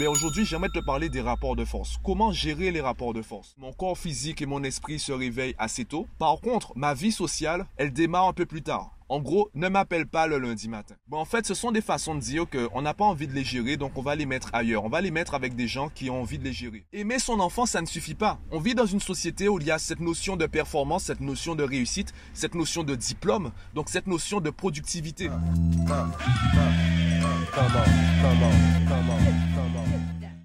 Mais aujourd'hui, j'aimerais te parler des rapports de force. Comment gérer les rapports de force? Mon corps physique et mon esprit se réveillent assez tôt. Par contre, ma vie sociale, elle démarre un peu plus tard. En gros, ne m'appelle pas le lundi matin. Bon, en fait, ce sont des façons de dire qu'on n'a pas envie de les gérer, donc on va les mettre ailleurs. On va les mettre avec des gens qui ont envie de les gérer. Aimer son enfant, ça ne suffit pas. On vit dans une société où il y a cette notion de performance, cette notion de réussite, cette notion de diplôme, donc cette notion de productivité.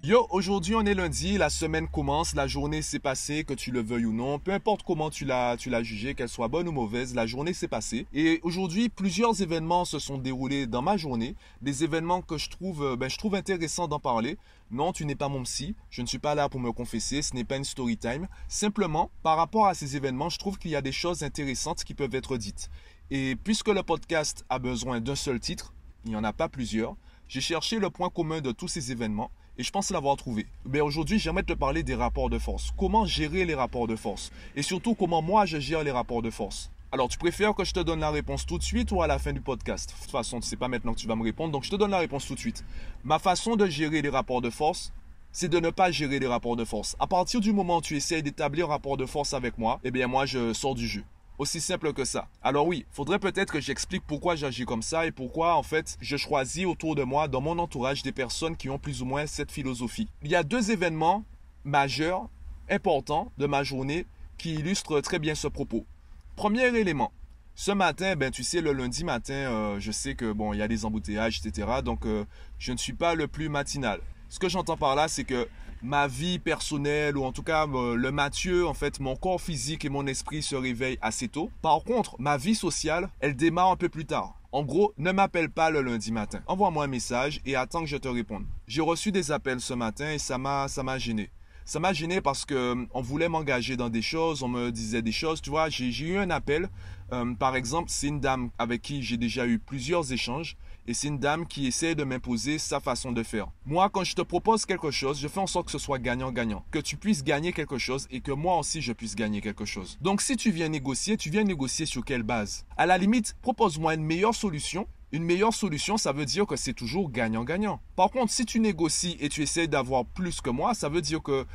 Yo, aujourd'hui on est lundi, la semaine commence, la journée s'est passée, que tu le veuilles ou non, peu importe comment tu l'as, tu l'as jugé, qu'elle soit bonne ou mauvaise, la journée s'est passée. Et aujourd'hui, plusieurs événements se sont déroulés dans ma journée, des événements que je trouve, euh, ben, je trouve intéressant d'en parler. Non, tu n'es pas mon psy, je ne suis pas là pour me confesser, ce n'est pas une story time. Simplement, par rapport à ces événements, je trouve qu'il y a des choses intéressantes qui peuvent être dites. Et puisque le podcast a besoin d'un seul titre, il n'y en a pas plusieurs, j'ai cherché le point commun de tous ces événements et je pense l'avoir trouvé. Mais aujourd'hui, j'aimerais te parler des rapports de force. Comment gérer les rapports de force? Et surtout comment moi je gère les rapports de force? Alors, tu préfères que je te donne la réponse tout de suite ou à la fin du podcast? De toute façon, tu sais pas maintenant que tu vas me répondre, donc je te donne la réponse tout de suite. Ma façon de gérer les rapports de force, c'est de ne pas gérer les rapports de force. À partir du moment où tu essayes d'établir un rapport de force avec moi, eh bien moi je sors du jeu. Aussi simple que ça. Alors oui, faudrait peut-être que j'explique pourquoi j'agis comme ça et pourquoi en fait je choisis autour de moi, dans mon entourage, des personnes qui ont plus ou moins cette philosophie. Il y a deux événements majeurs, importants de ma journée qui illustrent très bien ce propos. Premier élément. Ce matin, ben tu sais, le lundi matin, euh, je sais que bon, il y a des embouteillages, etc. Donc euh, je ne suis pas le plus matinal. Ce que j'entends par là, c'est que ma vie personnelle, ou en tout cas euh, le Mathieu, en fait, mon corps physique et mon esprit se réveillent assez tôt. Par contre, ma vie sociale, elle démarre un peu plus tard. En gros, ne m'appelle pas le lundi matin. Envoie-moi un message et attends que je te réponde. J'ai reçu des appels ce matin et ça m'a, gêné. Ça m'a gêné parce que euh, on voulait m'engager dans des choses, on me disait des choses, tu vois. J'ai, eu un appel, euh, par exemple, c'est une dame avec qui j'ai déjà eu plusieurs échanges et c'est une dame qui essaie de m'imposer sa façon de faire. Moi, quand je te propose quelque chose, je fais en sorte que ce soit gagnant-gagnant. Que tu puisses gagner quelque chose et que moi aussi je puisse gagner quelque chose. Donc si tu viens négocier, tu viens négocier sur quelle base? À la limite, propose-moi une meilleure solution une meilleure solution, ça veut dire que c'est toujours gagnant-gagnant. Par contre, si tu négocies et tu essaies d'avoir plus que moi, ça veut dire que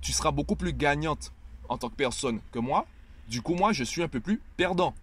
tu seras beaucoup plus gagnante en tant que personne que moi. Du coup, moi, je suis un peu plus perdant.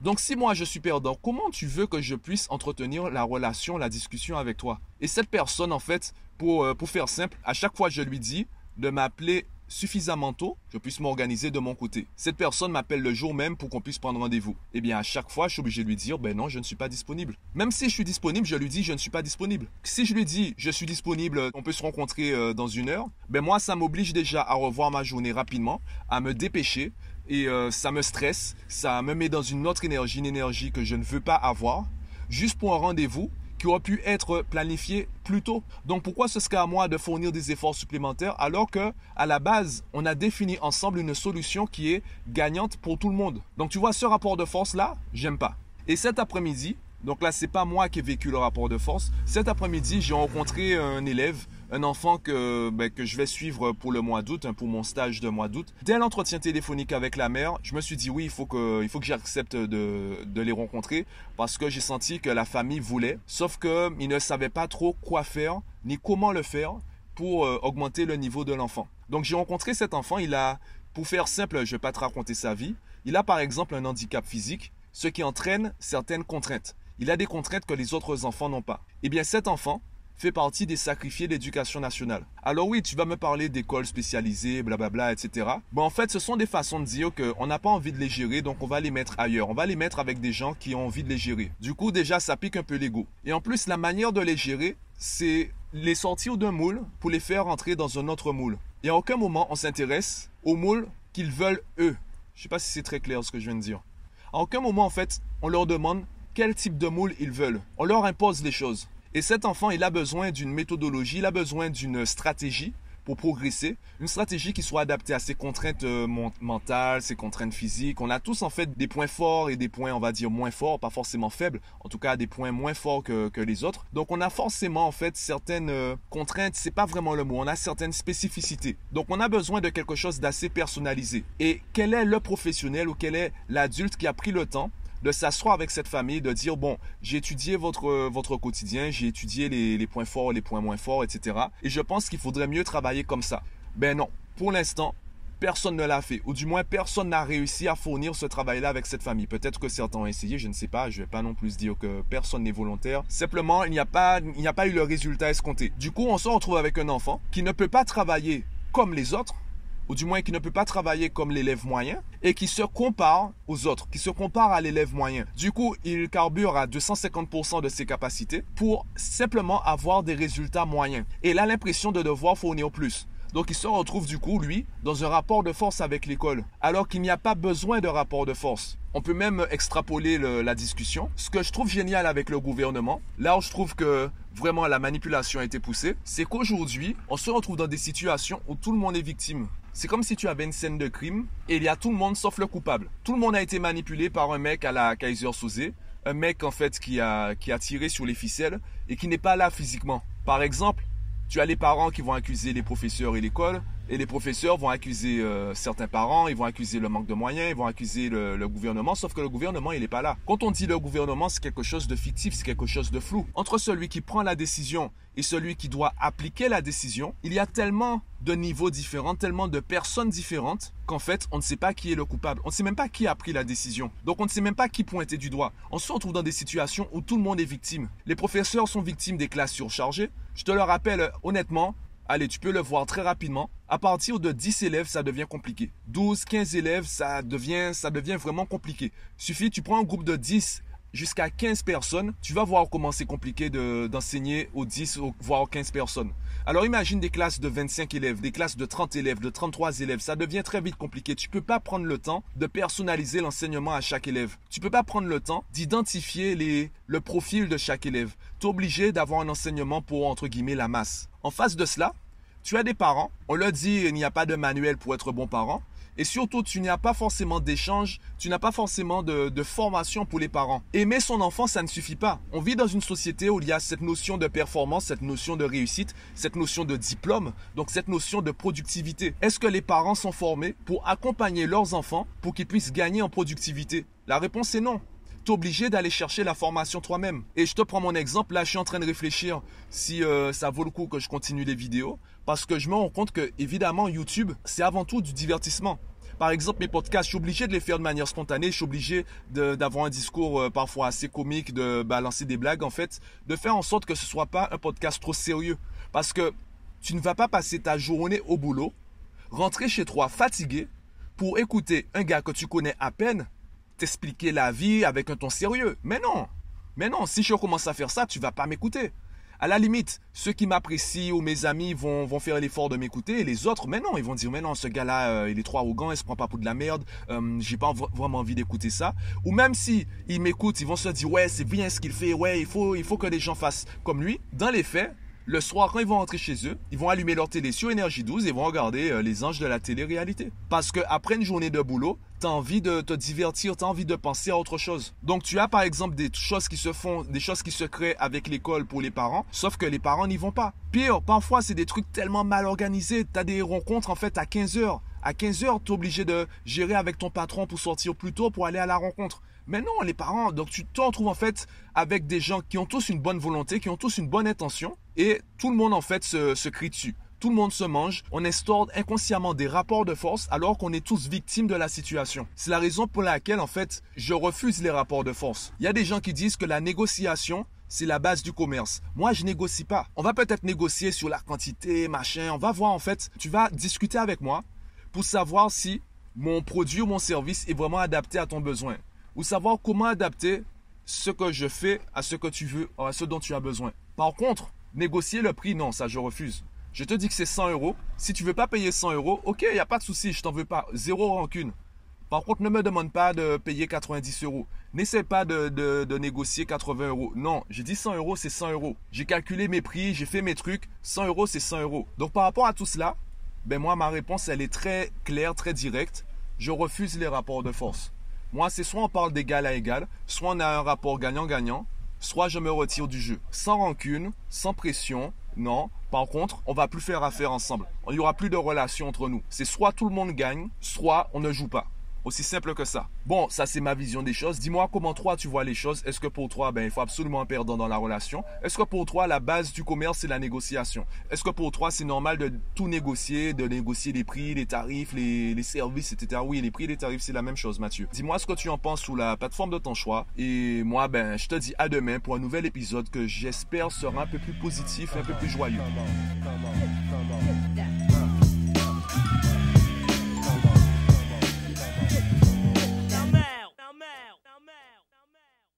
Donc si moi je suis perdant, comment tu veux que je puisse entretenir la relation, la discussion avec toi? Et cette personne, en fait, pour, euh, pour faire simple, à chaque fois je lui dis de m'appeler suffisamment tôt, je puisse m'organiser de mon côté. Cette personne m'appelle le jour même pour qu'on puisse prendre rendez-vous. Eh bien, à chaque fois, je suis obligé de lui dire, ben non, je ne suis pas disponible. Même si je suis disponible, je lui dis, je ne suis pas disponible. Si je lui dis, je suis disponible, on peut se rencontrer euh, dans une heure, ben moi, ça m'oblige déjà à revoir ma journée rapidement, à me dépêcher, et euh, ça me stresse, ça me met dans une autre énergie, une énergie que je ne veux pas avoir, juste pour un rendez-vous qui aurait pu être planifié plus tôt. Donc pourquoi ce serait à moi de fournir des efforts supplémentaires alors que à la base, on a défini ensemble une solution qui est gagnante pour tout le monde? Donc tu vois ce rapport de force là, j'aime pas. Et cet après-midi, donc là c'est pas moi qui ai vécu le rapport de force, cet après-midi, j'ai rencontré un élève un enfant que, ben, que je vais suivre pour le mois d'août, hein, pour mon stage de mois d'août. Dès l'entretien téléphonique avec la mère, je me suis dit oui, il faut que, il faut que j'accepte de, de les rencontrer parce que j'ai senti que la famille voulait, sauf qu'ils ne savaient pas trop quoi faire ni comment le faire pour euh, augmenter le niveau de l'enfant. Donc j'ai rencontré cet enfant, il a, pour faire simple, je ne vais pas te raconter sa vie, il a par exemple un handicap physique, ce qui entraîne certaines contraintes. Il a des contraintes que les autres enfants n'ont pas. Eh bien cet enfant, fait partie des sacrifiés de l'éducation nationale. Alors oui, tu vas me parler d'écoles spécialisées, blablabla, etc. Bon, en fait, ce sont des façons de dire qu'on n'a pas envie de les gérer, donc on va les mettre ailleurs. On va les mettre avec des gens qui ont envie de les gérer. Du coup, déjà, ça pique un peu l'ego. Et en plus, la manière de les gérer, c'est les sortir d'un moule pour les faire entrer dans un autre moule. Et à aucun moment, on s'intéresse au moule qu'ils veulent eux. Je sais pas si c'est très clair ce que je viens de dire. À aucun moment, en fait, on leur demande quel type de moule ils veulent. On leur impose les choses. Et cet enfant, il a besoin d'une méthodologie, il a besoin d'une stratégie pour progresser, une stratégie qui soit adaptée à ses contraintes euh, mentales, ses contraintes physiques. On a tous en fait des points forts et des points, on va dire, moins forts, pas forcément faibles, en tout cas des points moins forts que, les autres. Donc on a forcément en fait certaines euh, contraintes, c'est pas vraiment le mot, on a certaines spécificités. Donc on a besoin de quelque chose d'assez personnalisé. Et quel est le professionnel ou quel est l'adulte qui a pris le temps de s'asseoir avec cette famille, de dire, bon, j'ai étudié votre, votre quotidien, j'ai étudié les, les points forts, les points moins forts, etc. Et je pense qu'il faudrait mieux travailler comme ça. Ben non, pour l'instant, personne ne l'a fait, ou du moins personne n'a réussi à fournir ce travail-là avec cette famille. Peut-être que certains ont essayé, je ne sais pas, je ne vais pas non plus dire que personne n'est volontaire. Simplement, il n'y a pas, il n'y a pas eu le résultat escompté. Du coup, on se retrouve avec un enfant qui ne peut pas travailler comme les autres, ou du moins qui ne peut pas travailler comme l'élève moyen, et qui se compare aux autres, qui se compare à l'élève moyen. Du coup, il carbure à 250% de ses capacités pour simplement avoir des résultats moyens. Et il a l'impression de devoir fournir plus. Donc il se retrouve du coup, lui, dans un rapport de force avec l'école, alors qu'il n'y a pas besoin de rapport de force. On peut même extrapoler la discussion. Ce que je trouve génial avec le gouvernement, là où je trouve que vraiment la manipulation a été poussée, c'est qu'aujourd'hui, on se retrouve dans des situations où tout le monde est victime. C'est comme si tu avais une scène de crime et il y a tout le monde sauf le coupable. Tout le monde a été manipulé par un mec à la Kaiser Soze, un mec en fait qui a, qui a tiré sur les ficelles et qui n'est pas là physiquement. Par exemple, tu as les parents qui vont accuser les professeurs et l'école, et les professeurs vont accuser euh, certains parents, ils vont accuser le manque de moyens, ils vont accuser le, gouvernement, sauf que le gouvernement, il n'est pas là. Quand on dit le gouvernement, c'est quelque chose de fictif, c'est quelque chose de flou. Entre celui qui prend la décision et celui qui doit appliquer la décision, il y a tellement de niveaux différents, tellement de personnes différentes qu'en fait, on ne sait pas qui est le coupable. On ne sait même pas qui a pris la décision. Donc, on ne sait même pas qui pointer du doigt. On se retrouve dans des situations où tout le monde est victime. Les professeurs sont victimes des classes surchargées. Je te le rappelle honnêtement, allez, tu peux le voir très rapidement. À partir de 10 élèves, ça devient compliqué. 12, 15 élèves, ça devient, ça devient vraiment compliqué. Suffit, tu prends un groupe de 10 jusqu'à 15 personnes, tu vas voir comment c'est compliqué d'enseigner aux 10 voire aux 15 personnes. Alors imagine des classes de 25 élèves, des classes de 30 élèves, de 33 élèves, ça devient très vite compliqué. Tu peux pas prendre le temps de personnaliser l'enseignement à chaque élève. Tu peux pas prendre le temps d'identifier le profil de chaque élève. Tu es obligé d'avoir un enseignement pour entre guillemets la masse. En face de cela, tu as des parents, on leur dit il n'y a pas de manuel pour être bon parent. Et surtout, tu n'as pas forcément d'échange, tu n'as pas forcément de, formation pour les parents. Aimer son enfant, ça ne suffit pas. On vit dans une société où il y a cette notion de performance, cette notion de réussite, cette notion de diplôme, donc cette notion de productivité. Est-ce que les parents sont formés pour accompagner leurs enfants pour qu'ils puissent gagner en productivité? La réponse est non es obligé d'aller chercher la formation toi-même. Et je te prends mon exemple, là je suis en train de réfléchir si euh, ça vaut le coup que je continue les vidéos, parce que je me rends compte que évidemment YouTube, c'est avant tout du divertissement. Par exemple, mes podcasts, je suis obligé de les faire de manière spontanée. Je suis obligé d'avoir un discours euh, parfois assez comique, de balancer des blagues, en fait, de faire en sorte que ce soit pas un podcast trop sérieux. Parce que tu ne vas pas passer ta journée au boulot, rentrer chez toi fatigué, pour écouter un gars que tu connais à peine t'expliquer la vie avec un ton sérieux. Mais non, mais non, si je commence à faire ça, tu vas pas m'écouter. À la limite, ceux qui m'apprécient ou mes amis vont, vont faire l'effort de m'écouter et les autres, mais non, ils vont dire, mais non, ce gars-là, euh, il est trop arrogant, il se prend pas pour de la merde, euh, j'ai pas vraiment envie d'écouter ça. Ou même si ils m'écoutent, ils vont se dire, ouais, c'est bien ce qu'il fait, ouais, il faut, il faut que les gens fassent comme lui. Dans les faits, le soir, quand ils vont rentrer chez eux, ils vont allumer leur télé sur Énergie 12 et vont regarder euh, les anges de la télé-réalité. Parce qu'après une journée de boulot, tu envie de te divertir, tu as envie de penser à autre chose. Donc tu as par exemple des choses qui se font, des choses qui se créent avec l'école pour les parents, sauf que les parents n'y vont pas. Pire, parfois c'est des trucs tellement mal organisés, tu as des rencontres en fait à 15 heures. À 15 heures, tu es obligé de gérer avec ton patron pour sortir plus tôt pour aller à la rencontre. Mais non, les parents, donc tu te retrouves en fait avec des gens qui ont tous une bonne volonté, qui ont tous une bonne intention, et tout le monde en fait se, se crie dessus tout le monde se mange, on instaure inconsciemment des rapports de force alors qu'on est tous victimes de la situation. C'est la raison pour laquelle en fait je refuse les rapports de force. Il y a des gens qui disent que la négociation c'est la base du commerce. Moi, je négocie pas. On va peut-être négocier sur la quantité, machin. On va voir en fait. Tu vas discuter avec moi pour savoir si mon produit ou mon service est vraiment adapté à ton besoin. Ou savoir comment adapter ce que je fais à ce que tu veux, à ce dont tu as besoin. Par contre, négocier le prix, non, ça je refuse. Je te dis que c'est 100 euros. Si tu veux pas payer 100 euros, ok, il n'y a pas de souci, je t'en veux pas. Zéro rancune. Par contre, ne me demande pas de payer 90 euros. N'essaie pas de, de, négocier 80 euros. Non, j'ai dit 100 euros, c'est 100 euros. J'ai calculé mes prix, j'ai fait mes trucs. 100 euros, c'est 100 euros. Donc par rapport à tout cela, ben moi, ma réponse, elle est très claire, très directe. Je refuse les rapports de force. Moi, c'est soit on parle d'égal à égal, soit on a un rapport gagnant-gagnant, soit je me retire du jeu. Sans rancune, sans pression, non. Par contre, on va plus faire affaire ensemble. Il n'y aura plus de relation entre nous. C'est soit tout le monde gagne, soit on ne joue pas. Aussi simple que ça. Bon, ça c'est ma vision des choses. Dis-moi comment toi tu vois les choses. Est-ce que pour toi, ben, il faut absolument perdre dans la relation? Est-ce que pour toi, la base du commerce, c'est la négociation? Est-ce que pour toi, c'est normal de tout négocier, de négocier les prix, les tarifs, les, les services, etc. Oui, les prix et les tarifs, c'est la même chose, Mathieu. Dis-moi ce que tu en penses sous la plateforme de ton choix. Et moi, ben, je te dis à demain pour un nouvel épisode que j'espère sera un peu plus positif, un peu plus joyeux.